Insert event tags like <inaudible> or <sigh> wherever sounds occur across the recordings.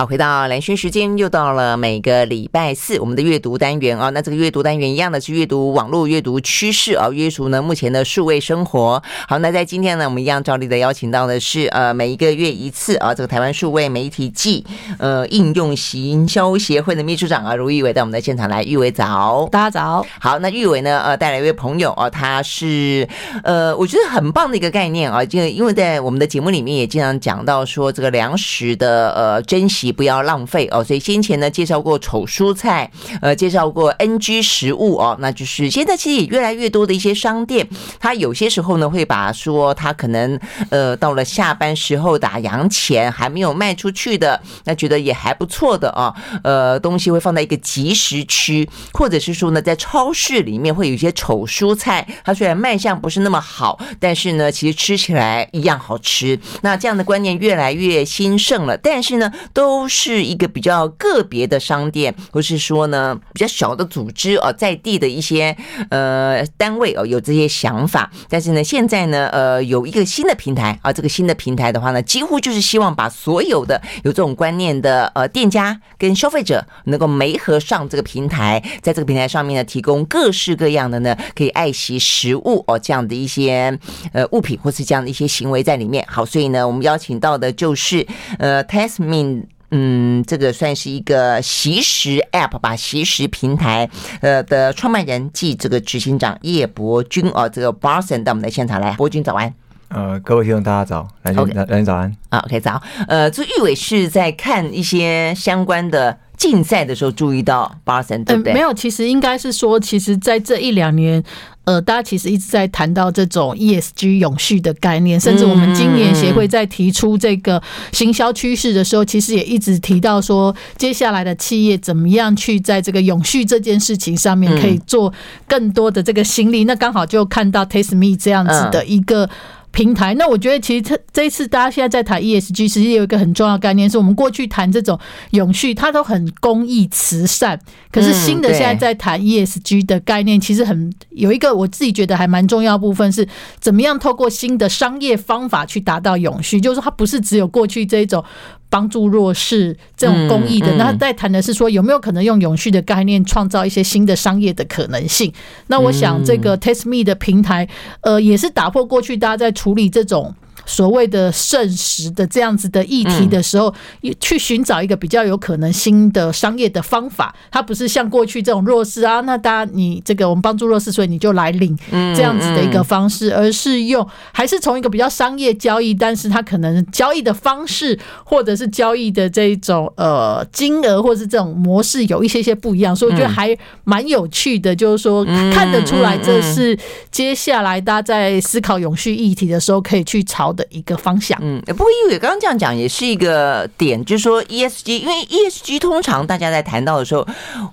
好，回到蓝轩时间，又到了每个礼拜四我们的阅读单元啊。那这个阅读单元一样的是阅读网络阅读趋势啊，阅读呢目前的数位生活。好，那在今天呢，我们一样照例的邀请到的是呃每一个月一次啊，这个台湾数位媒体暨呃应用行销协会的秘书长啊，卢玉伟到我们的现场来。玉伟早，大家早。好，那玉伟呢呃带来一位朋友啊，他是呃我觉得很棒的一个概念啊，就因为在我们的节目里面也经常讲到说这个粮食的呃珍惜。不要浪费哦，所以先前呢介绍过丑蔬菜，呃，介绍过 NG 食物哦，那就是现在其实也越来越多的一些商店，它有些时候呢会把说它可能呃到了下班时候打烊前还没有卖出去的，那觉得也还不错的啊，呃，东西会放在一个即时区，或者是说呢在超市里面会有一些丑蔬菜，它虽然卖相不是那么好，但是呢其实吃起来一样好吃。那这样的观念越来越兴盛了，但是呢都。都是一个比较个别的商店，或是说呢比较小的组织哦，在地的一些呃单位哦有这些想法，但是呢现在呢呃有一个新的平台啊，这个新的平台的话呢，几乎就是希望把所有的有这种观念的呃店家跟消费者能够媒合上这个平台，在这个平台上面呢提供各式各样的呢可以爱惜食物哦这样的一些呃物品或是这样的一些行为在里面。好，所以呢我们邀请到的就是呃 Tasmin。嗯，这个算是一个习食 App 吧，习食平台呃的创办人暨这个执行长叶伯钧哦，这个 Barson 到我们的现场来，伯钧早安。呃，各位听众大家早，来来来，Okay. 早安啊，OK 早。呃，这玉伟是在看一些相关的竞赛的时候注意到 Barson 对不对？呃，没有，其实应该是说，其实在这一两年。呃，大家其实一直在谈到这种 ESG 永续的概念，甚至我们今年协会在提出这个行销趋势的时候，其实也一直提到说，接下来的企业怎么样去在这个永续这件事情上面可以做更多的这个心力。那刚好就看到 Taste Me 这样子的一个。平台，那我觉得其实这这一次大家现在在谈 ESG，其实有一个很重要的概念，是我们过去谈这种永续，它都很公益慈善。可是新的现在在谈 ESG 的概念，其实很有一个我自己觉得还蛮重要的部分，是怎么样透过新的商业方法去达到永续，就是说它不是只有过去这种。帮助弱势这种公益的，那在谈的是说有没有可能用永续的概念创造一些新的商业的可能性？那我想这个 tesme 的平台，呃，也是打破过去大家在处理这种。所谓的剩食的这样子的议题的时候，去寻找一个比较有可能新的商业的方法，它不是像过去这种弱势啊，那大家你这个我们帮助弱势，所以你就来领这样子的一个方式，而是用还是从一个比较商业交易，但是它可能交易的方式或者是交易的这种呃金额或者是这种模式有一些些不一样，所以我觉得还蛮有趣的，就是说看得出来这是接下来大家在思考永续议题的时候可以去朝的一个方向，嗯，不过因为刚刚这样讲也是一个点，就是说 ESG，因为 ESG 通常大家在谈到的时候，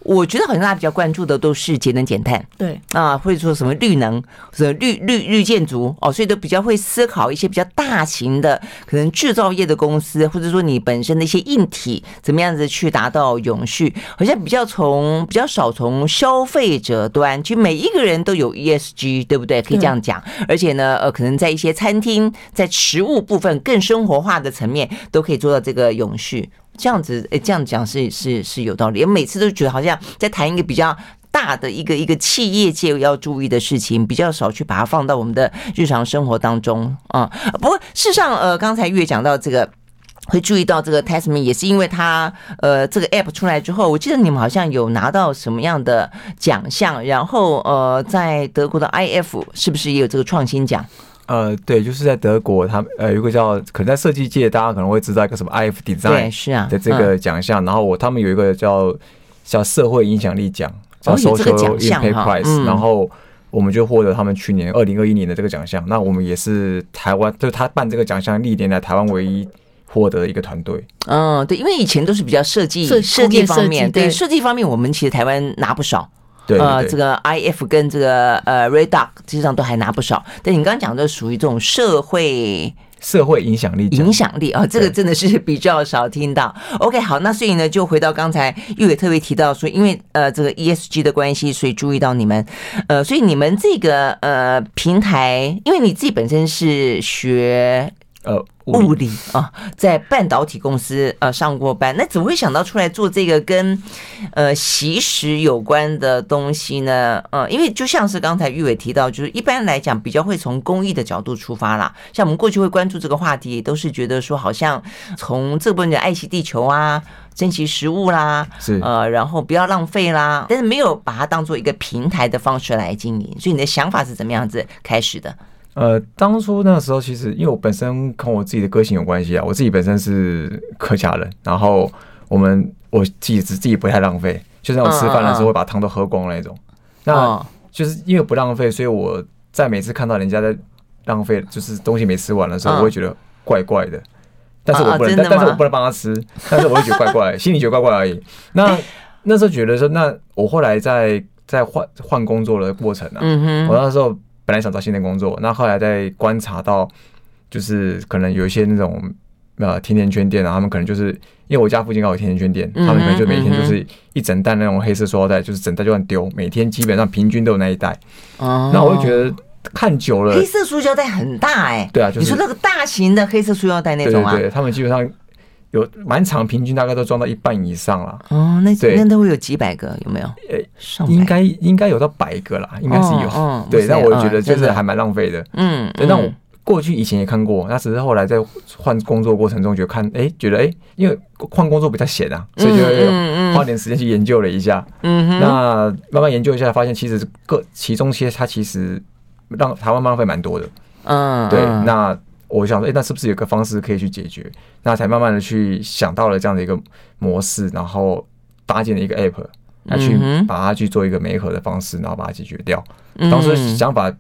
我觉得好像大家比较关注的都是节能减碳，对啊，或者说什么绿能、什么绿绿绿建筑哦，所以都比较会思考一些比较大型的可能制造业的公司，或者说你本身的一些硬体怎么样子去达到永续，好像比较从比较少从消费者端，其实每一个人都有 ESG，对不对？可以这样讲，而且呢，呃，可能在一些餐厅在。食物部分更生活化的层面都可以做到这个永续，这样子诶，这样讲是是是有道理。我每次都觉得好像在谈一个比较大的一个一个企业界要注意的事情，比较少去把它放到我们的日常生活当中啊。不过事实上，呃，刚才月讲到这个，会注意到这个 Tasme 也是因为它呃这个 App 出来之后，我记得你们好像有拿到什么样的奖项，然后呃在德国的 IF 是不是也有这个创新奖？呃，对，就是在德国，他们呃有个叫，可能在设计界，大家可能会知道一个什么 iF Design 是啊的这个奖项，然后我他们有一个叫叫社会影响力奖，叫 Social Impact Prize，然后我们就获得他们去年二零二一年的这个奖项，那我们也是台湾，就是他办这个奖项历年来台湾唯一获得一个团队。嗯，对，因为以前都是比较设计设计方面，对设计方面，我们其实台湾拿不少。呃，这个 IF 跟这个呃 Red Dot 实际上都还拿不少。但你刚刚讲的属于这种社会社会影响力影响力啊，这个真的是比较少听到。OK，好，那所以呢，就回到刚才育伟特别提到说，因为呃这个 ESG 的关系，所以注意到你们呃，所以你们这个呃平台，因为你自己本身是学。呃物理啊，在半导体公司呃上过班，那怎么会想到出来做这个跟呃习食有关的东西呢？呃，因为就像是刚才玉伟提到，就是一般来讲比较会从公益的角度出发啦。像我们过去会关注这个话题，都是觉得说好像从这部分的爱惜地球啊、珍惜食物啦，是呃，然后不要浪费啦，但是没有把它当做一个平台的方式来经营。所以你的想法是怎么样子开始的？呃，当初那个时候，其实因为我本身跟我自己的个性有关系啊，我自己本身是客家人，然后我们我自己自己不太浪费，就是我吃饭的时候会把汤都喝光那种。那就是因为不浪费，所以我在每次看到人家在浪费，就是东西没吃完的时候，我会觉得怪怪的。但是我不能，但但是我不能帮他吃，但是我会觉得怪怪，心里觉得怪怪而已。<laughs> 那那时候觉得说，那我后来在在换换工作的过程啊，我那时候。本来想找新的工作，那后来在观察到，就是可能有一些那种呃甜甜圈店啊，他们可能就是因为我家附近刚好有甜甜圈店，他们可能就每天就是一整袋那种黑色塑料袋，就是整袋就乱丢，每天基本上平均都有那一袋。哦，那我就觉得看久了，黑色塑胶袋很大哎、欸，对啊，就是你说那个大型的黑色塑胶袋那种啊，对，对，对，他们基本上。有满场平均大概都装到一半以上了。哦，那那都会有几百个，有没有？呃，应该应该有到百个啦，应该是有。哦，对，那我觉得就是还蛮浪费的。嗯，对，那我过去以前也看过，那只是后来在换工作过程中，就看，哎，觉得哎，因为换工作比较闲啊，所以就花点时间去研究了一下。嗯，那慢慢研究一下，发现其实各其中些它其实让台湾浪费蛮多的。嗯，对，那。我想说，哎，那是不是有个方式可以去解决？那才慢慢的去想到了这样的一个模式，然后搭建了一个 app 来去把它去做一个媒合的方式，然后把它解决掉。当时想法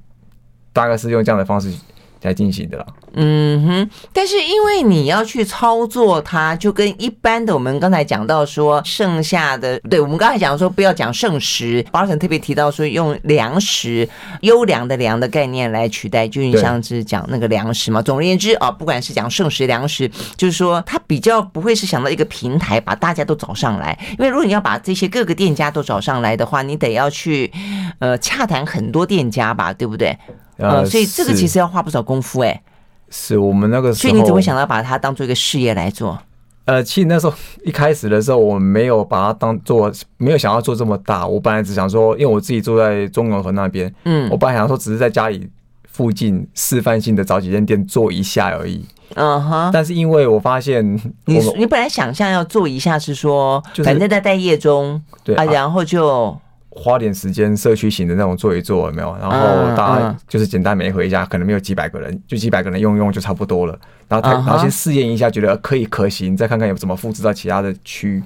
大概是用这样的方式来进行的啦。嗯哼，但是因为你要去操作它，就跟一般的我们刚才讲到说剩下的，对，我们刚才讲说不要讲剩食，巴尔森特别提到说用粮食优良的粮的概念来取代，就你像是讲那个粮食嘛。总而言之啊，不管是讲剩食粮食，就是说它比较不会是想到一个平台把大家都找上来，因为如果你要把这些各个店家都找上来的话，你得要去呃洽谈很多店家吧，对不对？呃，所以这个其实要花不少功夫哎、欸。是我们那个时候，所以你怎么会想到把它当做一个事业来做？呃，其实那时候一开始的时候，我没有把它当做，没有想要做这么大。我本来只想说，因为我自己住在中永和那边，嗯，我本来想说只是在家里附近示范性的找几间店做一下而已。嗯哼。但是因为我发现我，你你本来想象要做一下是说，反正在待业中，对啊，然后就。花点时间社区型的那种做一做有没有？然后大家就是简单每回一下，可能没有几百个人，就几百个人用用就差不多了。然后他然后先试验一下，觉得可以可行，再看看有怎么复制到其他的区。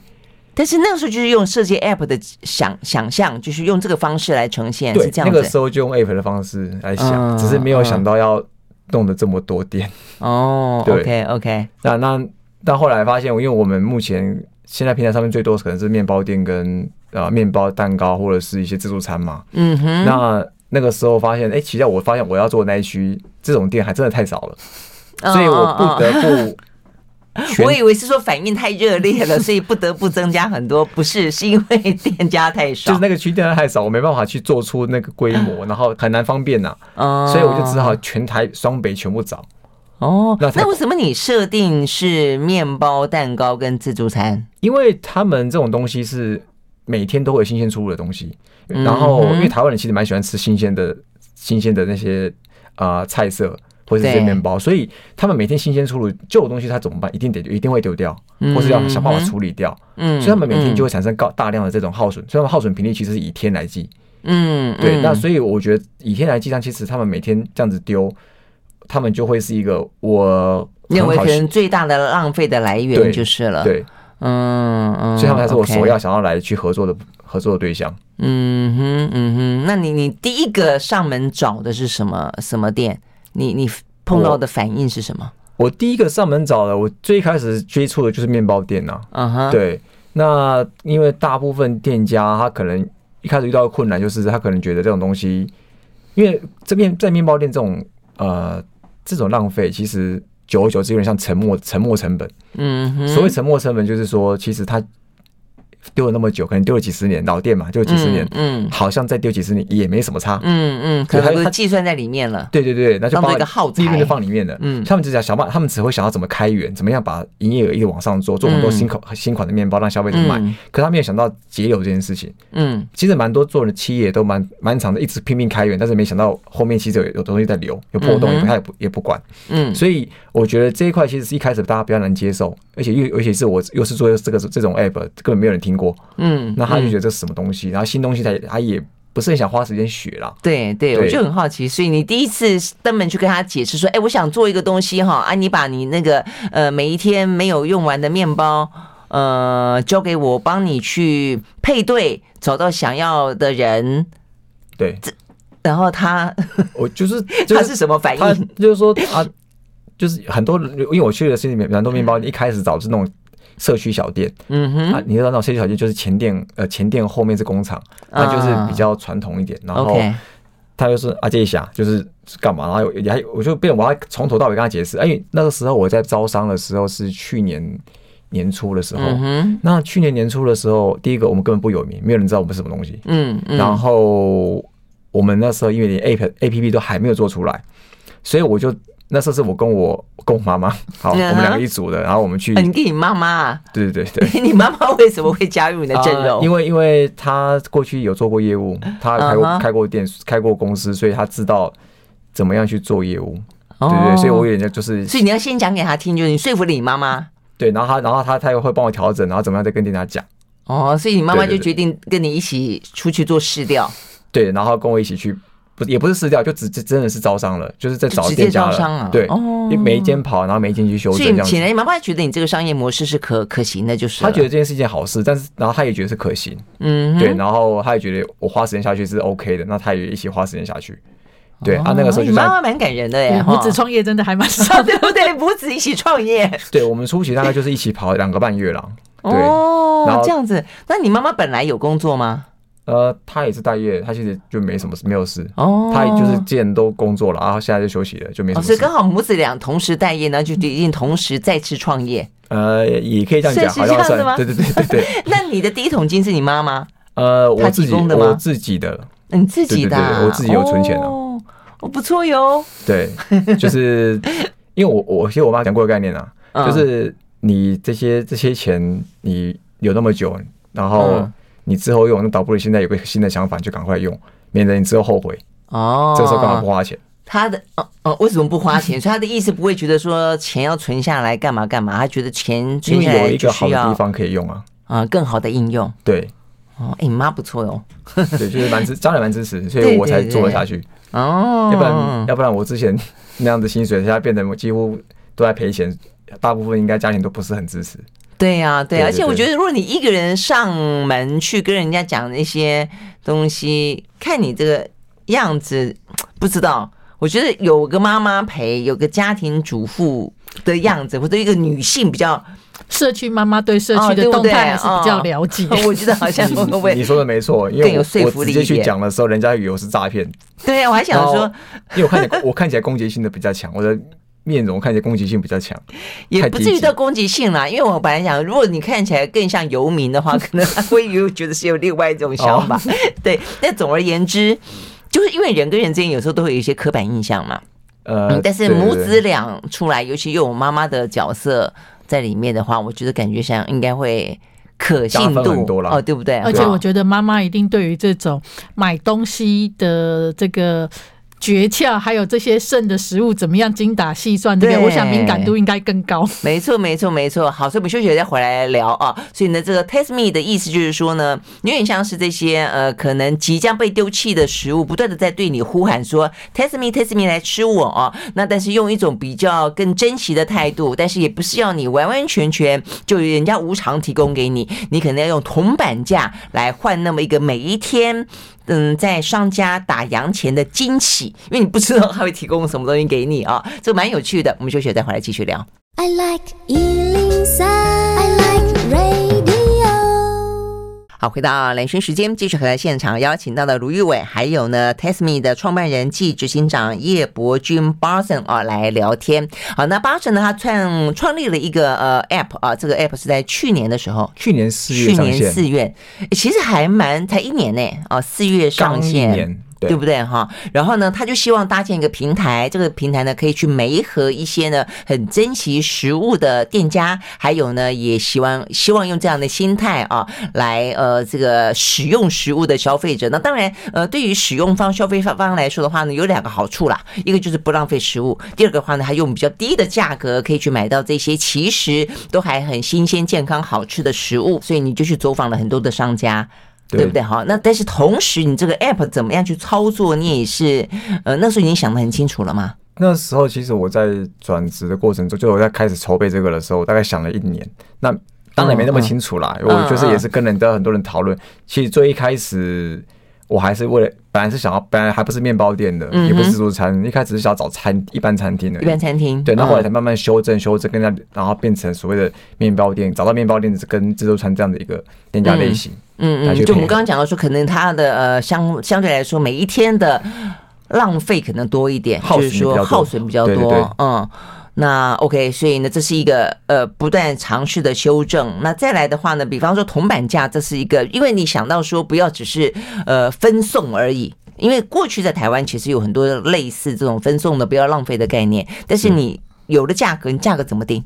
但是那个时候就是用设计 App 的想想象，就是用这个方式来呈现，是这样。那个时候就用 App 的方式来想，只是没有想到要弄得这么多店。哦，<laughs> OK OK。那那但后来发现，因为我们目前现在平台上面最多可能是面包店跟。呃，面包、蛋糕或者是一些自助餐嘛。嗯哼。那那个时候发现，哎、欸，其实我发现我要做的那一区这种店还真的太少了，所以我不得不。我以为是说反应太热烈了，所以不得不增加很多。不是，是因为店家太少。<laughs> 就是那个区店家太少，我没办法去做出那个规模，<laughs> 然后很难方便呐。哦。所以我就只好全台双北全部找。哦。那那为什么你设定是面包、蛋糕跟自助餐？因为他们这种东西是。每天都会有新鲜出炉的东西，然后因为台湾人其实蛮喜欢吃新鲜的、新鲜的那些啊、呃、菜色或者这些面包，所以他们每天新鲜出炉旧的东西他怎么办？一定得一定会丢掉，或是要想办法处理掉。嗯，所以他们每天就会产生高大量的这种耗损，所以他们耗损频率其实是以天来计。嗯，对。那所以我觉得以天来计算，其实他们每天这样子丢，他们就会是一个我认为可能最大的浪费的来源就是了。对。嗯嗯，所以他们才是我所要想要来去合作的合作的对象。嗯哼嗯哼，那你你第一个上门找的是什么什么店？你你碰到的反应是什么？我第一个上门找的，我最开始接触的就是面包店呐。嗯哼，对。那因为大部分店家他可能一开始遇到的困难就是他可能觉得这种东西，因为这边在面包店这种呃这种浪费其实。久而久之，有点像沉没沉没成本。嗯，所谓沉没成本，就是说，其实它丢了那么久，可能丢了几十年，老店嘛，丢了几十年，嗯，好像再丢几十年也没什么差，嗯嗯，可能都计算在里面了。对对对，那就放一个耗材，利润就放里面了。嗯，他们只想想办法，他们只会想要怎么开源，怎么样把营业额一直往上做，做很多新口新款的面包让消费者买。可他没有想到节流这件事情。嗯，其实蛮多做的企业都蛮蛮长的，一直拼命开源，但是没想到后面其实有有东西在流，有破洞，他也不也不管。嗯，所以我觉得这一块其实是一开始大家比较难接受，而且又而且是我又是做这个这种 app，根本没有人听过。嗯，那他就觉得这是什么东西，然后新东西他他也不是很想花时间学了。对对，我就很好奇，所以你第一次登门去跟他解释说，哎，我想做一个东西哈，啊，你把你那个呃每一天没有用完的面包呃交给我，帮你去配对，找到想要的人。对，然后他 <laughs> 我 <laughs> 就是他是什么反应？就是说他就是很多，因为我去的是里面蛮多面包，一开始找是那种。社区小店，嗯哼，啊，你知道那种社区小店就是前店，呃，前店后面是工厂，那就是比较传统一点。然后他就是啊，这一下就是干嘛？然后也还我就变，我要从头到尾跟他解释。哎，因为那个时候我在招商的时候是去年年初的时候，那去年年初的时候，第一个我们根本不有名，没有人知道我们是什么东西，嗯，然后我们那时候因为连 A P A P P 都还没有做出来，所以我就。那时候是我跟我跟我妈妈，好，我们两个一组的，然后我们去。你跟你妈妈？对对对对。<laughs> 你妈妈为什么会加入你的阵容？因为因为她过去有做过业务，她开过开过店，开过公司，所以她知道怎么样去做业务。对对，所以我有点就是。所以你要先讲给她听，就是你说服了你妈妈。对，然后她然后她她又会帮我调整，然后怎么样再跟店家讲。哦，所以你妈妈就决定跟你一起出去做试调。对，然后跟我一起去。也不是撕掉，就只真的是招商了，就是在找店家了。商啊，对，因为每一间跑，然后每一间去修正。所以。显然，你妈妈觉得你这个商业模式是可可行的，就是。他觉得这件事一件好事，但是然后他也觉得是可行。嗯，对，然后他也觉得我花时间下去是 OK 的，那他也一起花时间下去。对啊，那个时候就。你妈妈蛮感人的耶，母子创业真的还蛮 <laughs> 少，对不对？母子一起创业。对，我们初期大概就是一起跑两个半月了。对，哦，这样子。那你妈妈本来有工作吗？呃，他也是待业，他其实就没什么事，没有事。哦，他就是既然都工作了，然后现在就休息了，就没什么事。所以刚好母子俩同时待业呢，就决定同时再次创业。呃，也可以这样讲，是这样子吗？对对对对对。<laughs> 那你的第一桶金是你妈妈？呃，我自己的吗？我自己的。你自己的？我自己有存钱的。哦，我不错哟。对，就是 <laughs> 因为我我其实我妈讲过个概念啊，就是你这些这些钱你有那么久，然后。你之后用，那倒不如现在有个新的想法，就赶快用，免得你之后后悔。哦，这个时候干嘛不花钱？他的哦哦，为什么不花钱？所以他的意思不会觉得说钱要存下来干嘛干嘛，他觉得钱存下来有一个好的地方可以用啊。啊，更好的应用。对。哦，哎，你妈不错哟。<laughs> 对，就是蛮支，家里蛮支持，所以我才做了下去。<laughs> 哦。要不然，要不然我之前那样的薪水，现在变得我几乎都在赔钱，大部分应该家庭都不是很支持。对呀，对，而且我觉得，如果你一个人上门去跟人家讲那些东西，看你这个样子，不知道。我觉得有个妈妈陪，有个家庭主妇的样子，或者一个女性比较社区妈妈对社区的动态还是比较了解。<laughs> 我觉得好像会不会你说的没错，因为我直接去讲的时候，人家以为我是诈骗。对呀，我还想说，因为我看起来 <laughs> 我看起来攻击性的比较强，我的。面容看起来攻击性比较强，也不至于到攻击性啦。因为我本来想，如果你看起来更像游民的话，<laughs> 可能他会有觉得是有另外一种想法。<laughs> 对，但总而言之，就是因为人跟人之间有时候都会有一些刻板印象嘛。呃，但是母子俩出来，尤其有我妈妈的角色在里面的话，我觉得感觉上应该会可信度哦，对不对？而且我觉得妈妈一定对于这种买东西的这个。诀窍，还有这些剩的食物怎么样精打细算，对不对？我想敏感度应该更高。没错，没错，没错。好，所以我们休息再回来聊啊。所以呢，这个 Taste Me 的意思就是说呢，有点像是这些呃，可能即将被丢弃的食物，不断的在对你呼喊说 Taste Me，Taste Me 来吃我啊。那但是用一种比较更珍惜的态度，但是也不是要你完完全全就人家无偿提供给你，你可能要用铜板价来换那么一个每一天。嗯，在商家打烊前的惊喜，因为你不知道他会提供什么东西给你啊，这蛮有趣的。我们休息再回来继续聊。I like 好，回到蓝轩时间，继续和现场邀请到的卢玉伟，还有呢，Tasteme 的创办人暨执行长叶伯君 Barson 啊来聊天。好，那 Barson 呢，他创创立了一个呃 App 啊，这个 App 是在去年的时候，去年四月，去年四月，其实还蛮才一年呢啊，四月上线。对，不对哈？然后呢，他就希望搭建一个平台，这个平台呢可以去媒合一些呢很珍惜食物的店家，还有呢也希望希望用这样的心态啊来呃这个使用食物的消费者。那当然呃对于使用方消费方来说的话呢，有两个好处啦，一个就是不浪费食物，第二个话呢还用比较低的价格可以去买到这些其实都还很新鲜、健康、好吃的食物，所以你就去走访了很多的商家。对不对？好，那但是同时，你这个 app 怎么样去操作？你也是，呃，那时候已经想得很清楚了吗？那时候其实我在转职的过程中，就我在开始筹备这个的时候，我大概想了一年。那当然没那么清楚啦，我就是也是跟人的很多人讨论。其实最一开始。我还是为了，本来是想要，本来还不是面包店的，嗯、也不是自助餐，一开始是想要找餐一般餐厅的，一般餐厅。对，那后来才慢慢修正、修正，跟他，然后变成所谓的面包店，找到面包店跟自助餐这样的一个店家类型。嗯嗯，就我们刚刚讲到说，可能它的呃相相对来说，每一天的浪费可能多一点，就是说耗损比较多，对对对嗯。那 OK，所以呢，这是一个呃不断尝试的修正。那再来的话呢，比方说铜板价，这是一个，因为你想到说不要只是呃分送而已，因为过去在台湾其实有很多类似这种分送的不要浪费的概念，但是你有了价格，你价格怎么定？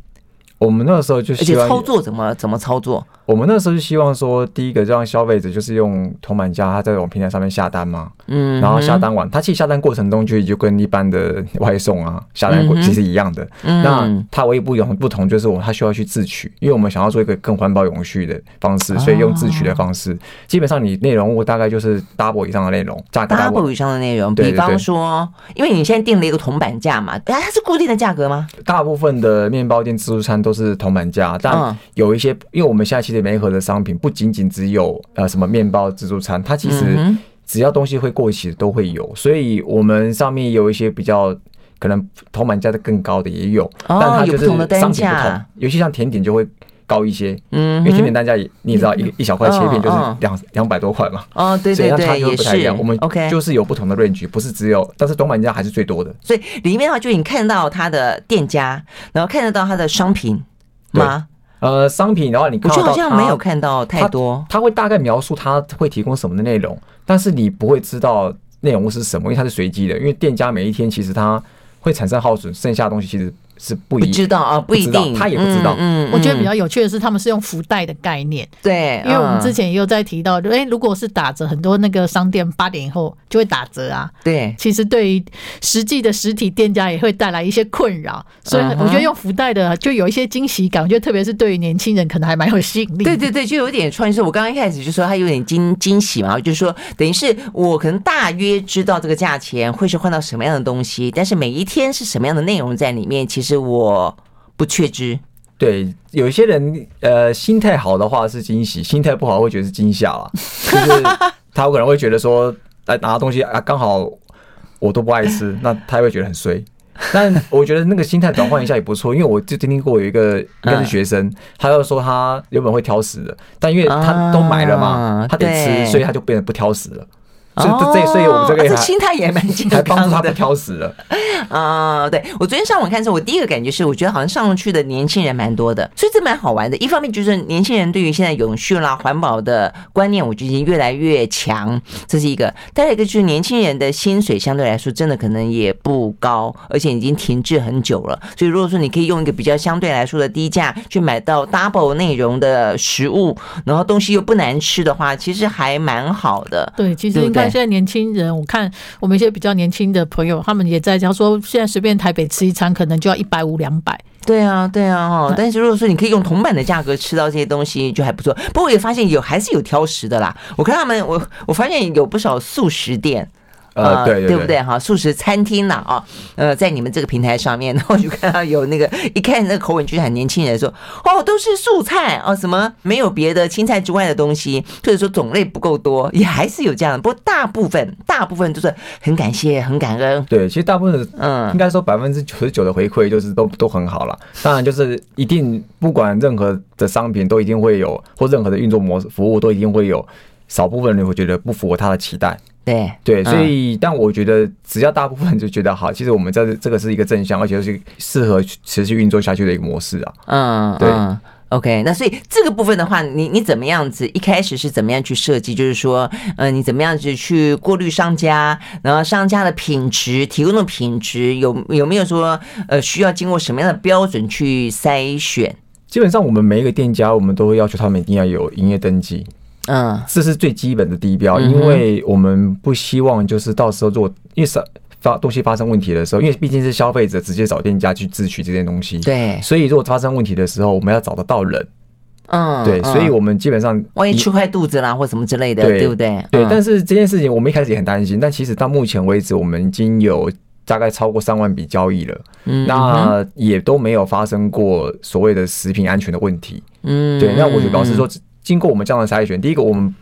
我们那时候就希望而且操作怎么怎么操作？我们那时候就希望说，第一个让消费者就是用铜板价，他在我们平台上面下单嘛，嗯，然后下单完，他其实下单过程中就就跟一般的外送啊下单过其实一样的。嗯、那它唯一不同不同就是我们他需要去自取，因为我们想要做一个更环保永续的方式，所以用自取的方式。哦、基本上你内容物大概就是 double 以上的内容，价格 double 以上的内容。比方说，因为你现在定了一个铜板价嘛，它是固定的价格吗？大部分的面包店自助餐都是铜板价，但有一些，因为我们现在其实。每一盒的商品不仅仅只有呃什么面包自助餐，它其实只要东西会过期的都会有，所以我们上面有一些比较可能铜板价的更高的也有，但它就是商品不同，尤其像甜点就会高一些，嗯，因为甜点单价也你也知道一一小块切片就是两两百多块嘛，哦对对对，也是，我们 OK 就是有不同的 range，不是只有，但是铜板价还是最多的，所以里面的话就你看到它的店家，然后看得到它的商品吗？呃，商品的话，你看到我就好像没有看到太多。他会大概描述他会提供什么的内容，但是你不会知道内容物是什么，因为它是随机的。因为店家每一天其实它会产生耗损，剩下的东西其实。是不一知道啊，不一定，他也不知道。嗯，我觉得比较有趣的是，他们是用福袋的概念。对，因为我们之前也有在提到，就哎，如果是打折，很多那个商店八点以后就会打折啊。对，其实对于实际的实体店家也会带来一些困扰，所以我觉得用福袋的就有一些惊喜感。我觉得特别是对于年轻人，可能还蛮有吸引力。对对对，就有点创意。是我刚刚一开始就说他有点惊惊喜嘛，就是说等于是我可能大约知道这个价钱会是换到什么样的东西，但是每一天是什么样的内容在里面，其实我。不确知，对，有一些人，呃，心态好的话是惊喜，心态不好会觉得是惊吓了，<laughs> 就是他有可能会觉得说，来拿东西啊，刚好我都不爱吃，那他会觉得很衰。但我觉得那个心态转换一下也不错，因为我就听听过有一个应该是学生，<laughs> 他就说他原本会挑食的，但因为他都买了嘛，他得吃，所以他就变得不挑食了。所以这，所以我们这个这心态也蛮健康的，还帮助他不挑食了。啊，对，我昨天上网看的时候，我第一个感觉是，我觉得好像上去的年轻人蛮多的，所以这蛮好玩的。一方面就是年轻人对于现在永续啦、环保的观念，我觉得已经越来越强，这是一个。再一个就是年轻人的薪水相对来说真的可能也不高，而且已经停滞很久了。所以如果说你可以用一个比较相对来说的低价去买到 double 内容的食物，然后东西又不难吃的话，其实还蛮好的。对，其实应该。现在年轻人，我看我们一些比较年轻的朋友，他们也在讲说，现在随便台北吃一餐可能就要一百五两百。对啊，对啊，哈。但是如果说你可以用铜板的价格吃到这些东西，就还不错。不过我也发现有还是有挑食的啦。我看他们，我我发现有不少素食店。呃，对对对不对哈？素食餐厅呐啊，呃，在你们这个平台上面，<laughs> 然后就看到有那个一看那个口吻就是很年轻人说，哦，都是素菜哦，什么没有别的青菜之外的东西，或者说种类不够多，也还是有这样的。不过大部分大部分都是很感谢、很感恩。对，其实大部分嗯，应该说百分之九十九的回馈就是都都很好了。当然就是一定不管任何的商品都一定会有，或任何的运作模式服务都一定会有。少部分人会觉得不符合他的期待，对对，所以但我觉得只要大部分人就觉得好，其实我们这这个是一个正向，而且是适合持续运作下去的一个模式啊。嗯，对，OK，那所以这个部分的话，你你怎么样子一开始是怎么样去设计？就是说，嗯，你怎么样子去过滤商家，然后商家的品质提供的品质有有没有说呃需要经过什么样的标准去筛选？基本上我们每一个店家，我们都会要求他们一定要有营业登记。嗯，这是最基本的地标，因为我们不希望就是到时候如果因为发东西发生问题的时候，因为毕竟是消费者直接找店家去自取这件东西，对，所以如果发生问题的时候，我们要找得到人，嗯，对，所以我们基本上万一吃坏肚子啦或什么之类的，对不对？对，但是这件事情我们一开始也很担心，但其实到目前为止，我们已经有大概超过三万笔交易了，嗯，那也都没有发生过所谓的食品安全的问题，嗯，对，那我就表示说。经过我们这样的筛选，第一个，我们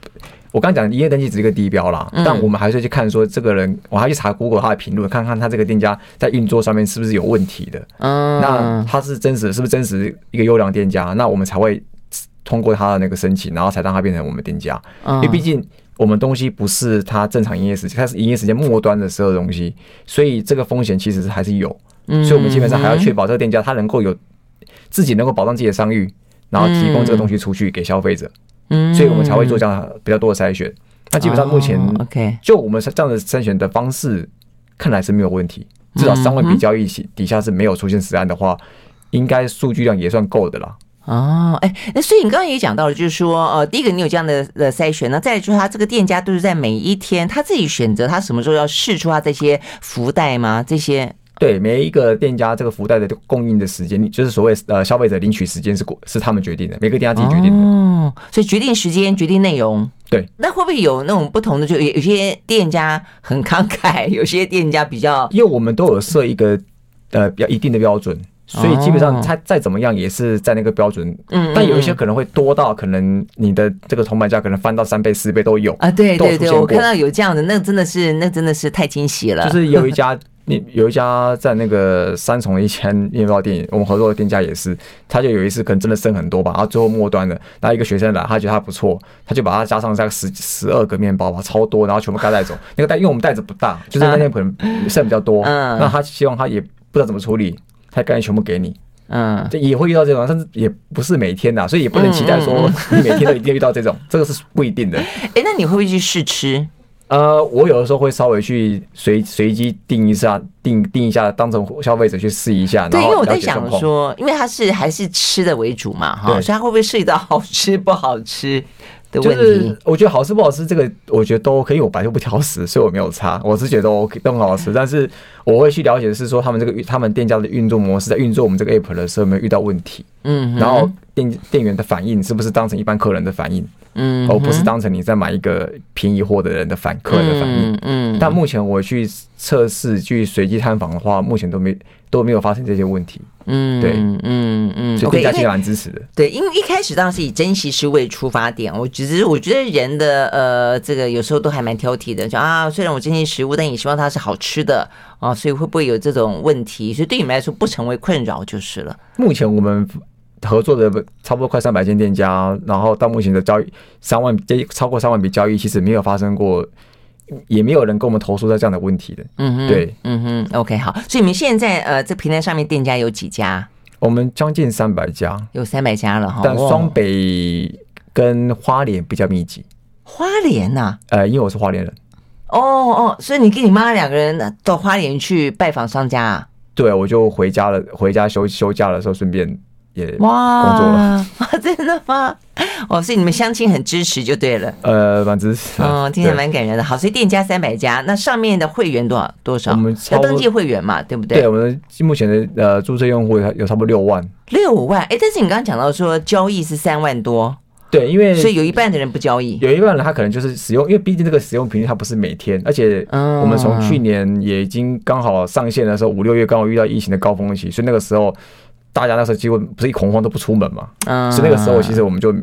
我刚讲营业登记只是一个地标啦，但我们还是去看说这个人，我还去查 Google 他的评论，看看他这个店家在运作上面是不是有问题的。嗯，那他是真实，是不是真实一个优良店家？那我们才会通过他的那个申请，然后才让他变成我们店家。因为毕竟我们东西不是他正常营业时间，他是营业时间末端的时候的东西，所以这个风险其实还是有。所以我们基本上还要确保这个店家他能够有自己能够保障自己的商誉。然后提供这个东西出去给消费者，嗯，所以我们才会做这样比较多的筛选。那基本上目前，OK，就我们这样的筛选的方式，看来是没有问题。至少三万笔交易底下是没有出现实案的话，应该数据量也算够的啦。哦，哎，那所以你刚刚也讲到了，就是说，呃，第一个你有这样的呃筛选，那再来就是他这个店家都是在每一天他自己选择他什么时候要试出他这些福袋吗？这些。对，每一个店家这个福袋的供应的时间，就是所谓呃消费者领取时间是是他们决定的，每个店家自己决定的。哦，所以决定时间，决定内容。对，那会不会有那种不同的？就有有些店家很慷慨，有些店家比较，因为我们都有设一个呃比较一定的标准，所以基本上他再怎么样也是在那个标准。嗯，但有一些可能会多到可能你的这个铜板价可能翻到三倍四倍都有啊。对对对，我看到有这样的，那真的是那真的是太惊喜了。就是有一家。你有一家在那个三重的一间面包店，我们合作的店家也是，他就有一次可能真的剩很多吧，然后最后末端的，然后一个学生来，他觉得他不错，他就把它加上这个十十二个面包吧，超多，然后全部盖带走。那个袋因为我们袋子不大，就是那天可能剩比较多，嗯，那他希望他也不知道怎么处理，他干脆全部给你，嗯，这也会遇到这种，但是也不是每天的，所以也不能期待说你每天都一定遇到这种，这个是不一定的。哎，那你会不会去试吃？呃，我有的时候会稍微去随随机定一下，定定一下，当成消费者去试一下。对，因为我在想说，因为它是还是吃的为主嘛，哈，所以它会不会涉及到好吃不好吃的问题？就是我觉得好吃不好吃，这个我觉得都可以。我本来就不挑食，所以我没有差。我是觉得都 OK，都很好吃。但是我会去了解的是说，他们这个他们店家的运作模式，在运作我们这个 app 的时候有没有遇到问题？嗯，然后店店员的反应是不是当成一般客人的反应？嗯，而不是当成你在买一个便宜货的人的反客的反应。嗯，但目前我去测试、去随机探访的话，目前都没都没有发生这些问题。嗯，对，嗯嗯，所以店家其实蛮支持的。对，因为一开始当然是以珍惜食物为出发点，我只是我觉得人的呃，这个有时候都还蛮挑剔的，就啊，虽然我珍惜食物，但也希望它是好吃的啊，所以会不会有这种问题？所以对你们来说不成为困扰就是了。目前我们。合作的差不多快三百间店家，然后到目前的交易三万，这超过三万笔交易，其实没有发生过，也没有人跟我们投诉在这样的问题的。嗯哼，对，嗯哼，OK，好。所以你们现在呃，这平台上面店家有几家？我们将近三百家，有三百家了哈。但双北跟花莲比较密集。花莲呐？呃，因为我是花莲人。哦哦，所以你跟你妈两个人到花莲去拜访商家啊？对，我就回家了，回家休休假的时候顺便。也工作了哇，真的吗？哦，所以你们相亲很支持就对了。呃，蛮支持。嗯，听起来蛮感人的。好，所以店家三百家，那上面的会员多少多少？我们要登记会员嘛，对不对？对，我们目前的呃注册用户有差不多六万。六万？哎，但是你刚刚讲到说交易是三万多，对，因为所以有一半的人不交易，有一半人他可能就是使用，因为毕竟这个使用频率它不是每天，而且我们从去年也已经刚好上线的时候，五六月刚好遇到疫情的高峰期，所以那个时候大家那时候几乎不是一恐慌都不出门嘛，所以那个时候其实我们就。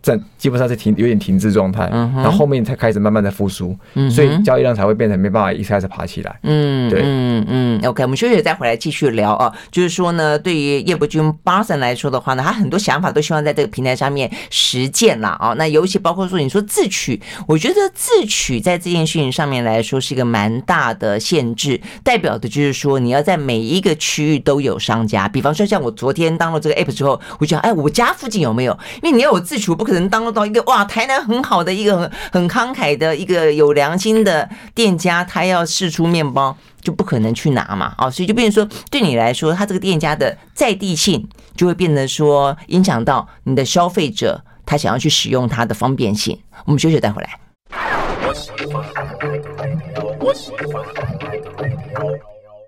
在基本上是停有点停滞状态，然后后面才开始慢慢的复苏，所以交易量才会变成没办法一开始爬起来。嗯，对，嗯嗯，OK，我们休息再回来继续聊啊。就是说呢，对于叶伯钧 Barson 来说的话呢，他很多想法都希望在这个平台上面实践了啊。那尤其包括说你说自取，我觉得自取在这件事情上面来说是一个蛮大的限制，代表的就是说你要在每一个区域都有商家。比方说像我昨天当了这个 App 之后，我想哎，我家附近有没有？因为你要有自取，不可能。能当到一个哇，台南很好的一个很很慷慨的一个有良心的店家，他要试出面包就不可能去拿嘛，啊，所以就变成说，对你来说，他这个店家的在地性就会变得说影响到你的消费者，他想要去使用它的方便性。我们休息再回来。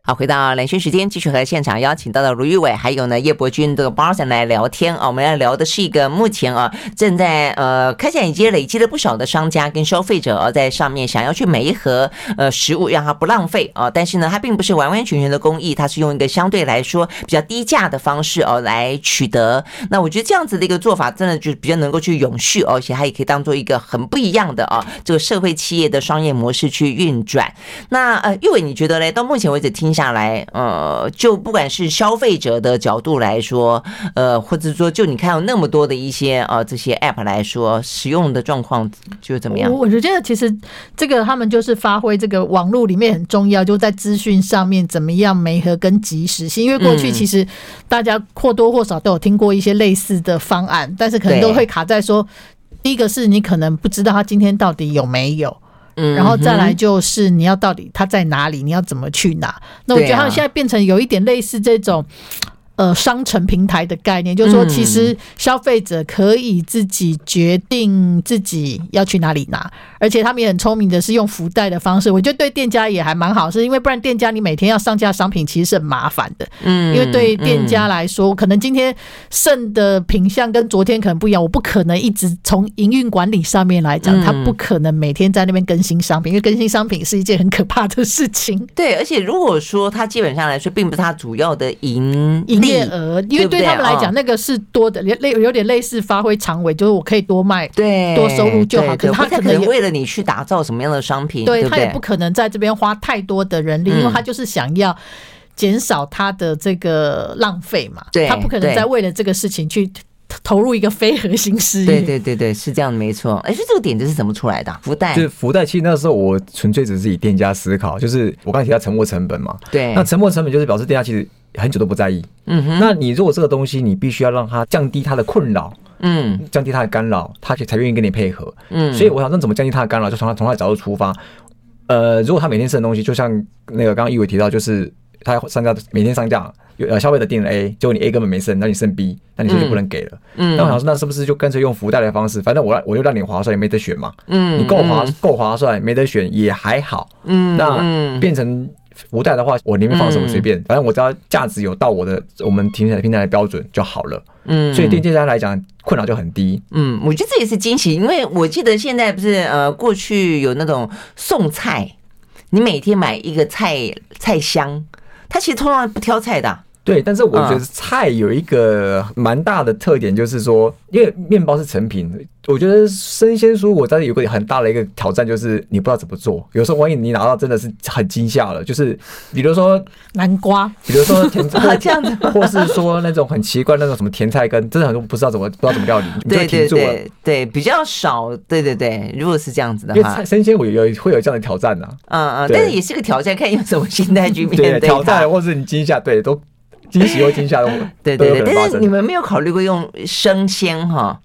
好，回到连线时间，继续和现场邀请到的卢玉伟，还有呢叶伯钧这个 Barson 来聊天啊。我们要聊的是一个目前啊正在呃，看起来已经累积了不少的商家跟消费者啊，在上面想要去每一盒呃食物让它不浪费啊。但是呢，它并不是完完全全的公益，它是用一个相对来说比较低价的方式哦来取得。那我觉得这样子的一个做法，真的就比较能够去永续，而且它也可以当做一个很不一样的啊这个社会企业的商业模式去运转。那呃，玉伟你觉得嘞？到目前为止听下。下来，呃，就不管是消费者的角度来说，呃，或者说就你看到那么多的一些呃这些 App 来说，使用的状况就怎么样？我觉得其实这个他们就是发挥这个网络里面很重要，就在资讯上面怎么样媒合跟及时性。因为过去其实大家或多或少都有听过一些类似的方案，但是可能都会卡在说，第一个是你可能不知道他今天到底有没有。然后再来就是你要到底他在哪里，你要怎么去拿？那我觉得他现在变成有一点类似这种。呃，商城平台的概念，就是说，其实消费者可以自己决定自己要去哪里拿，而且他们也很聪明的是用福袋的方式，我觉得对店家也还蛮好，是因为不然店家你每天要上架商品其实是很麻烦的，嗯，因为对店家来说，可能今天剩的品相跟昨天可能不一样，我不可能一直从营运管理上面来讲，他不可能每天在那边更新商品，因为更新商品是一件很可怕的事情。对，而且如果说他基本上来说，并不是他主要的营营。额，因为对他们来讲，那个是多的，类有点类似发挥长尾，就是我可以多卖，对，多收入就好。可是他可能为了你去打造什么样的商品，对他也不可能在这边花太多的人力，因为他就是想要减少他的这个浪费嘛。对，他不可能再为了这个事情去投入一个非核心事业。对对对对，是这样的，没错。哎，是这个点子是怎么出来的？福袋，就是福袋。其实那时候我纯粹只是以店家思考，就是我刚才提到沉没成本嘛。对，那沉没成本就是表示店家其实。很久都不在意，嗯哼，那你如果这个东西你必须要让他降低他的困扰，嗯，降低他的干扰，它才愿意跟你配合，嗯，所以我想，那怎么降低他的干扰，就从他从他的角度出发，呃，如果他每天剩的东西，就像那个刚刚一伟提到，就是他上架每天上架有，呃，消费者订了 A，结果你 A 根本没剩，那你剩 B，那你就不能给了，嗯，那我想说，那是不是就干脆用福袋的方式，反正我我就让你划算，也没得选嘛，嗯，你够划够划算，没得选也还好，嗯，那变成。福袋的话，我里面放什么随便，反正我只要价值有到我的我们平台平台的标准就好了。嗯，所以对店家来讲困扰就很低。嗯，我觉得这也是惊喜，因为我记得现在不是呃过去有那种送菜，你每天买一个菜菜箱，他其实通常不挑菜的啊。对，但是我觉得菜有一个蛮大的特点，就是说，因为面包是成品，我觉得生鲜蔬果但是有个很大的一个挑战，就是你不知道怎么做。有时候万一你拿到真的是很惊吓了，就是比如说南瓜，比如说甜菜 <laughs> 这样子，或是说那种很奇怪那种什么甜菜根，真的很多不知道怎么不知道怎么料理，你就停住了。对对对，对，比较少。对对对，如果是这样子的话，因为菜生鲜我有会有这样的挑战呐。嗯嗯，但是也是个挑战，看用什么心态去面对。对，挑战或是你惊吓，对都。惊喜或惊吓 <laughs> 都对对对，但是你们没有考虑过用生鲜哈？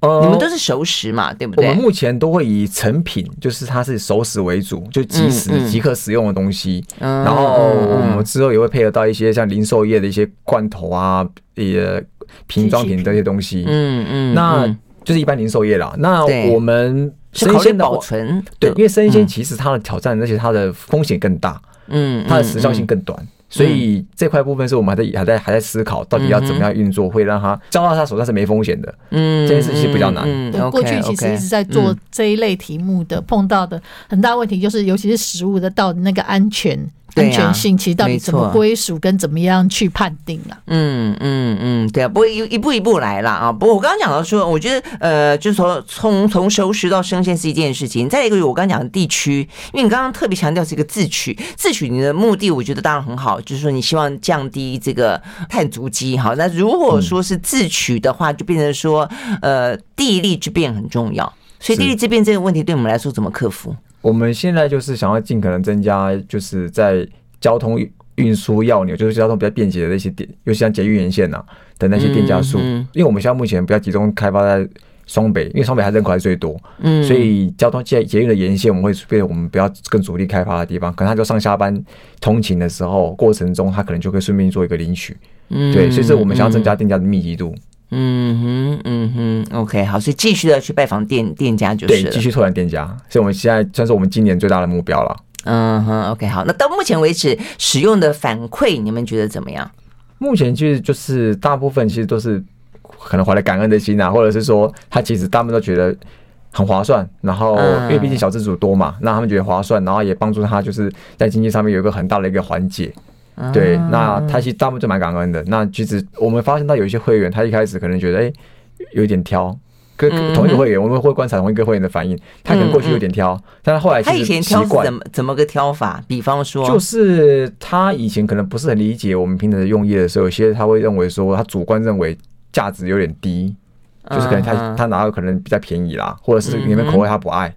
呃，你们都是熟食嘛，对不对？我们目前都会以成品，就是它是熟食为主，就即时即可食用的东西。然后我们之后也会配合到一些像零售业的一些罐头啊，也瓶装品这些东西。嗯嗯，那就是一般零售业啦。那我们生鲜的保存，对，因为生鲜其实它的挑战，而且它的风险更大。嗯，它的时效性更短。所以这块部分是我们还在还在还在思考，到底要怎么样运作，会让他交到他手上是没风险的。嗯，这件事情比较难。嗯，过去其实一直在做这一类题目的，碰到的很大问题就是，尤其是食物的到那个安全。安全性其实到底怎么归属跟怎么样去判定啊？嗯嗯嗯，对啊，不会一一步一步来了啊。不过我刚刚讲到说，我觉得呃，就是说从从熟食到生鲜是一件事情。再一个，我刚刚讲的地区，因为你刚刚特别强调是一个自取，自取你的目的，我觉得当然很好，就是说你希望降低这个碳足迹。好，那如果说是自取的话，就变成说呃，地利之变很重要。所以地利之变这个问题对我们来说怎么克服？我们现在就是想要尽可能增加，就是在交通运输要纽，就是交通比较便捷的那些点，尤其像捷运沿线呐的那些店家数。因为我们现在目前比较集中开发在双北，因为双北还人口还是最多，嗯，所以交通捷捷运的沿线，我们会变成我们比较更主力开发的地方。可能他就上下班通勤的时候过程中，他可能就可以顺便做一个领取，嗯，对，所以这我们想要增加店家的密集度。嗯哼，嗯哼，OK，好，所以继续的去拜访店店家就是，对，继续拓展店家，所以我们现在算是我们今年最大的目标了。嗯哼，OK，好，那到目前为止使用的反馈，你们觉得怎么样？目前其实就是大部分其实都是可能怀了感恩的心啊，或者是说他其实他们都觉得很划算，然后因为毕竟小资主多嘛，那他们觉得划算，然后也帮助他就是在经济上面有一个很大的一个缓解。对，那他其实大部分就蛮感恩的。那其实我们发现到有一些会员，他一开始可能觉得哎、欸，有点挑，跟同一个会员，我们会观察同一个会员的反应，他可能过去有点挑，但是后来他以前挑怎么怎么个挑法？比方说，就是他以前可能不是很理解我们平台的用意的时候，有些他会认为说他主观认为价值有点低，就是可能他他拿到可能比较便宜啦，或者是里面口味他不爱，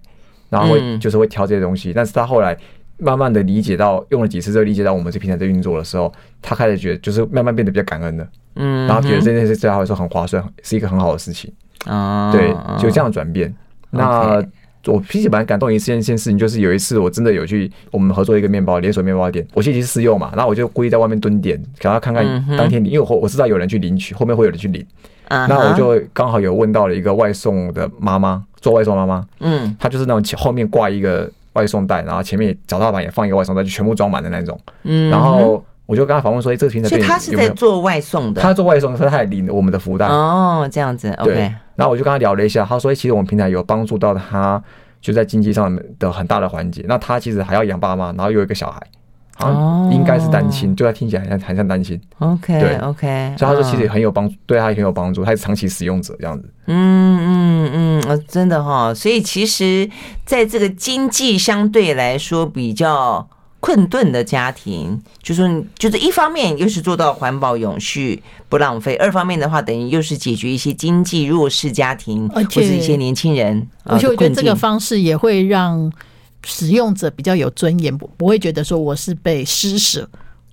然后会就是会挑这些东西，但是他后来。慢慢的理解到，用了几次之后理解到我们这平台在运作的时候，他开始觉得就是慢慢变得比较感恩的，嗯，然后觉得这件事对他来说很划算，是一个很好的事情。啊，对，就这样转变。那我其实蛮感动一件件事情，就是有一次我真的有去我们合作一个面包连锁面包店，我其实是试用嘛，然后我就故意在外面蹲点，想要看看当天，因为我我知道有人去领取，后面会有人去领，那我就刚好有问到了一个外送的妈妈，做外送妈妈，嗯，她就是那种后面挂一个。外送袋，然后前面脚踏板也放一个外送袋，就全部装满的那种。嗯，然后我就跟他访问说：“哎，这个平台，所以他是在做外送的。他做外送，所以他也领我们的福袋。哦，这样子。对。OK。然后我就跟他聊了一下，他说：“其实我们平台有帮助到他，就在经济上的很大的环节。那他其实还要养爸妈，然后又有一个小孩。”哦，应该是单亲，就他听起来很像很像单亲。OK，对，OK，所以他说其实很有帮助，对他也很有帮助，他是长期使用者这样子。嗯嗯嗯，真的哈，所以其实在这个经济相对来说比较困顿的家庭，就是就是一方面又是做到环保永续不浪费，二方面的话等于又是解决一些经济弱势家庭或者一些年轻人，而且我觉得这个方式也会让。使用者比较有尊严，不不会觉得说我是被施舍，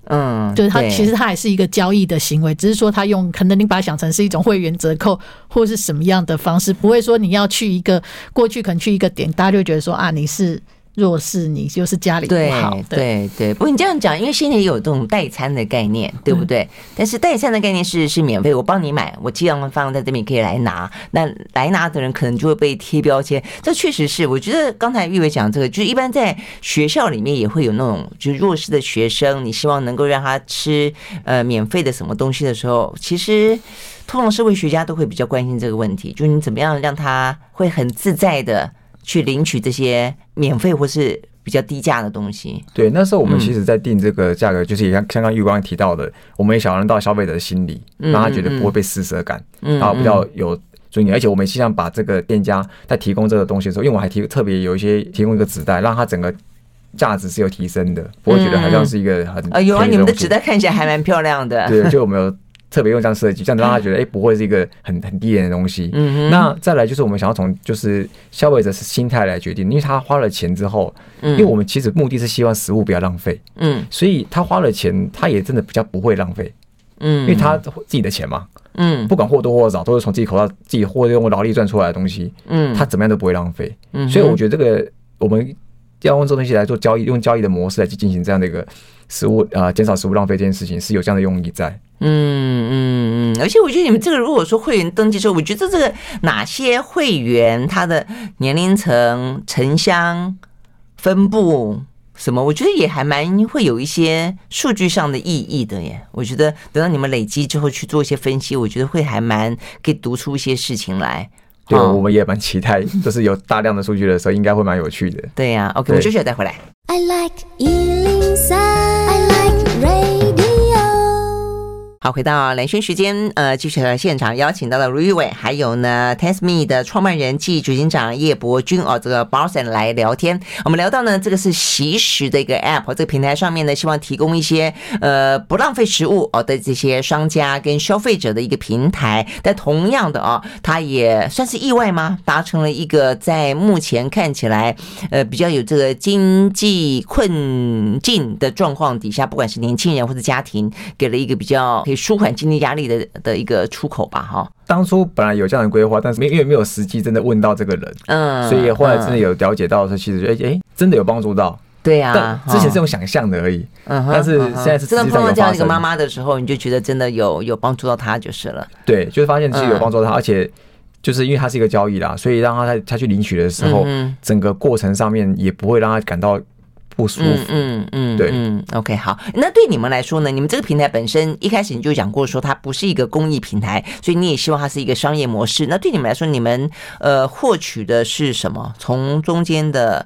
嗯，就是他其实他也是一个交易的行为，只是说他用可能你把它想成是一种会员折扣或是什么样的方式，不会说你要去一个过去可能去一个点，大家就觉得说啊你是。若是你就是家里不好，对对对。不过你这样讲，因为现在也有这种代餐的概念，对不对？嗯、但是代餐的概念是是免费，我帮你买，我寄样放在这边可以来拿。那来拿的人可能就会被贴标签，这确实是。我觉得刚才玉伟讲这个，就是一般在学校里面也会有那种，就是弱势的学生，你希望能够让他吃呃免费的什么东西的时候，其实通常社会学家都会比较关心这个问题，就是你怎么样让他会很自在的。去领取这些免费或是比较低价的东西。对，那时候我们其实，在定这个价格，就是也像刚刚玉刚提到的，我们也想让到消费者的心理，让他觉得不会被施舍感，然后比较有尊严。而且我们希望把这个店家在提供这个东西的时候，因为我还提特别有一些提供一个纸袋，让他整个价值是有提升的，不会觉得好像是一个很啊有啊，你们的纸袋看起来还蛮漂亮的。对，就我们有。特别用这样设计，这样子让他觉得，哎，不会是一个很很低廉的东西。嗯，那再来就是我们想要从就是消费者是心态来决定，因为他花了钱之后，因为我们其实目的是希望食物不要浪费。嗯，所以他花了钱，他也真的比较不会浪费。嗯，因为他自己的钱嘛。嗯，不管或多或少，都是从自己口袋自己或者用劳力赚出来的东西。嗯，他怎么样都不会浪费。嗯，所以我觉得这个我们要用这东西来做交易，用交易的模式来去进行这样的一个食物啊，减少食物浪费这件事情是有这样的用意在。嗯嗯嗯，而且我觉得你们这个，如果说会员登记之后，我觉得这个哪些会员他的年龄层、城乡分布，什么？我觉得也还蛮会有一些数据上的意义的耶。我觉得等到你们累积之后去做一些分析，我觉得会还蛮可以读出一些事情来。对，我们也蛮期待，就是有大量的数据的时候，应该会蛮有趣的。对呀、啊、，OK，我们休息再回来。I like 好，回到蓝轩时间，呃，继续来现场邀请到了卢玉伟，还有呢 t e s m e 的创办人暨执行长叶伯钧哦，这个 Barson 来聊天。我们聊到呢，这个是惜食的一个 App，这个平台上面呢，希望提供一些呃不浪费食物哦的这些商家跟消费者的一个平台。但同样的、哦，它也算是意外吗？达成了一个在目前看起来呃比较有这个经济困境的状况底下，不管是年轻人或者家庭，给了一个比较。舒缓经济压力的的一个出口吧，哈。当初本来有这样的规划，但是没因为没有实际真的问到这个人，嗯，所以后来真的有了解到说，其实哎哎，真的有帮助到。对呀，之前是用想象的而已，嗯，但是现在是真的碰到这样一个妈妈的时候，你就觉得真的有有帮助到她就是了。对，就是发现自己有帮助到她，而且就是因为它是一个交易啦，所以让他他他去领取的时候，整个过程上面也不会让她感到。不舒服，嗯嗯，嗯对，嗯，OK，好，那对你们来说呢？你们这个平台本身一开始你就讲过说它不是一个公益平台，所以你也希望它是一个商业模式。那对你们来说，你们呃获取的是什么？从中间的，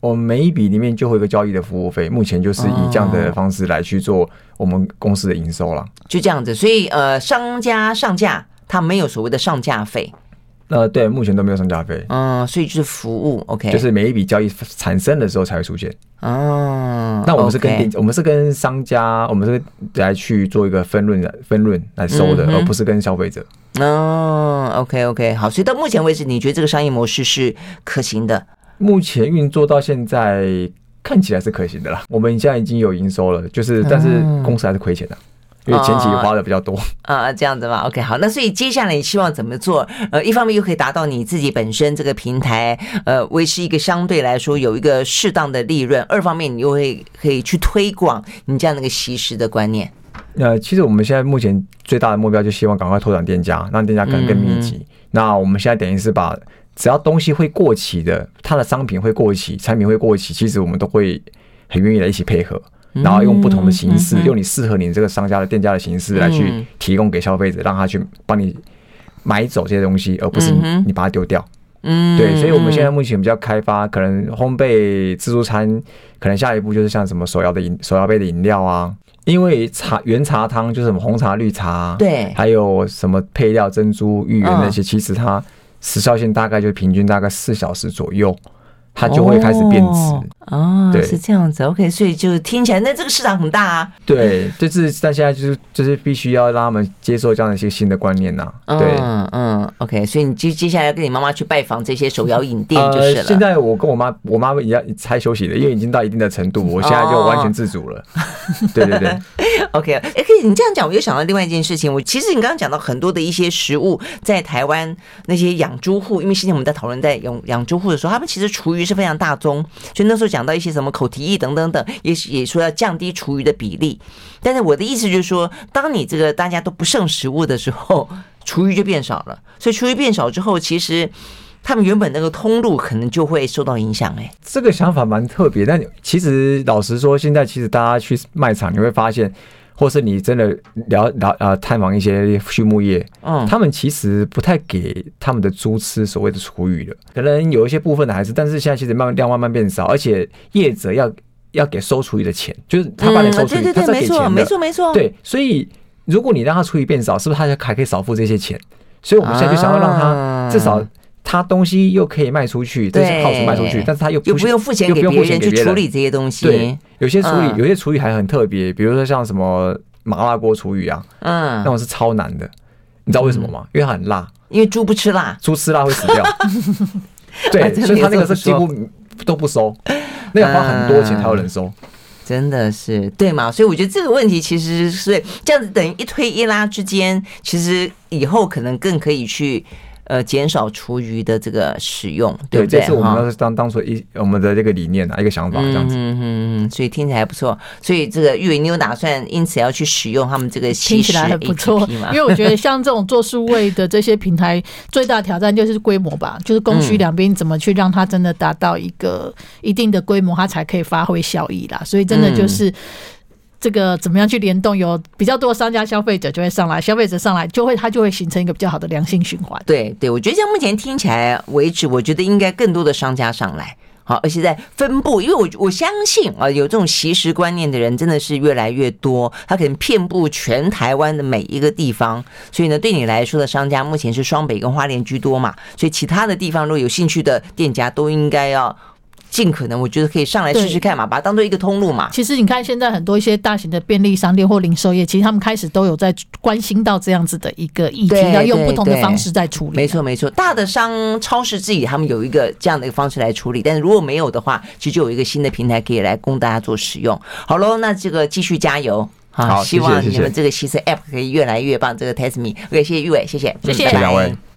我们每一笔里面就会有一个交易的服务费，目前就是以这样的方式来去做我们公司的营收了，哦，就这样子。所以呃，商家上架，它没有所谓的上架费。呃，对，目前都没有上架费。嗯，所以就是服务，OK，就是每一笔交易产生的时候才会出现。哦，那我们是跟店.我们是跟商家，我们是来去做一个分润的分润来收的，嗯，而不是跟消费者。哦，OK，OK，好，所以到目前为止，你觉得这个商业模式是可行的？目前运作到现在看起来是可行的啦。我们现在已经有营收了，就是但是公司还是亏钱的。因为前期花的比较多啊、这样子嘛，OK，好，那所以接下来你希望怎么做？呃，一方面又可以达到你自己本身这个平台，呃，维持一个相对来说有一个适当的利润；二方面你又会可以去推广你这样的一个惜食的观念。呃，其实我们现在目前最大的目标就希望赶快拓展店家，让店家更更密集。嗯、那我们现在等于是把只要东西会过期的，它的商品会过期，产品会过期，其实我们都会很愿意来一起配合。然后用不同的形式，用你适合你这个商家的店家的形式来去提供给消费者，让他去帮你买走这些东西，而不是你把它丢掉。嗯，对，所以我们现在目前比较开发，可能烘焙自助餐，可能下一步就是像什么手摇的饮、手摇杯的饮料啊，因为茶原茶汤就是什么红茶、绿茶，对，还有什么配料珍珠、芋圆那些，其实它时效性大概就平均大概四小时左右。它就会开始变质哦，对，是这样子。OK，所以就听起来，那这个市场很大啊。对，就是但现在就是就是必须要让他们接受这样的一些新的观念呐、啊。对，嗯嗯，OK，所以你接接下来要跟你妈妈去拜访这些手摇饮店就是了。呃、现在我跟我妈，我妈也才休息的，因为已经到一定的程度，我现在就完全自主了。<laughs> 哦、对对对，OK，哎，可以你这样讲，我又想到另外一件事情。我其实你刚刚讲到很多的一些食物，在台湾那些养猪户，因为现在我们在讨论在养养猪户的时候，他们其实厨余。是非常大宗，所以那时候讲到一些什么口蹄疫等等等，也也说要降低厨余的比例。但是我的意思就是说，当你这个大家都不剩食物的时候，厨余就变少了。所以厨余变少之后，其实他们原本那个通路可能就会受到影响。哎，这个想法蛮特别。但其实老实说，现在其实大家去卖场，你会发现。或是你真的聊聊呃探访一些畜牧业，嗯，他们其实不太给他们的猪吃所谓的厨余的，可能有一些部分的还是，但是现在其实慢慢量慢慢变少，而且业者要要给收厨余的钱，就是他帮你收厨余，他再给钱的，没错没错，对，所以如果你让他厨余变少，是不是他就还可以少付这些钱？所以我们现在就想要让他至少。他东西又可以卖出去，这是好处卖出去，但是他又不又不用付钱给别人去处理这些东西。对，有些处理、嗯、有些厨余还很特别，比如说像什么麻辣锅厨余啊，嗯，那种是超难的。你知道为什么吗？嗯、因为它很辣，因为猪不吃辣，猪吃辣会死掉。<laughs> 对，所以他那个是几乎都不收，那个花很多钱才有人收。真的是对嘛？所以我觉得这个问题其实是这样子，等于一推一拉之间，其实以后可能更可以去。呃减少厨余的这个使用，对不对？这是我们当时当当初一我们的这个理念啊，一个想法这样子。嗯嗯嗯，所以听起来还不错。所以这个玉伟，你有打算因此要去使用他们这个听起来还不错，因为我觉得像这种做数位的这些平台，最大挑战就是规模吧，<laughs> 就是供需两边怎么去让它真的达到一个一定的规模，它才可以发挥效益啦。所以真的就是。这个怎么样去联动？有比较多商家、消费者就会上来，消费者上来就会，它就会形成一个比较好的良性循环。对对，我觉得像目前听起来为止，我觉得应该更多的商家上来，好，而且在分布，因为我我相信啊，有这种惜食观念的人真的是越来越多，他可能遍布全台湾的每一个地方，所以呢，对你来说的商家目前是双北跟花莲居多嘛，所以其他的地方如果有兴趣的店家都应该要。尽可能，我觉得可以上来试试看嘛，把它当做一个通路嘛。其实你看，现在很多一些大型的便利商店或零售业，其实他们开始都有在关心到这样子的一个议题，要用不同的方式在处理。没错，没错。大的商超市自己他们有一个这样的一个方式来处理，但是如果没有的话，其实就有一个新的平台可以来供大家做使用。好喽，那这个继续加油好，希望你们这个西式 App 可以越来越棒。这个 Tasteme，OK，谢谢玉伟，谢谢，谢谢两位。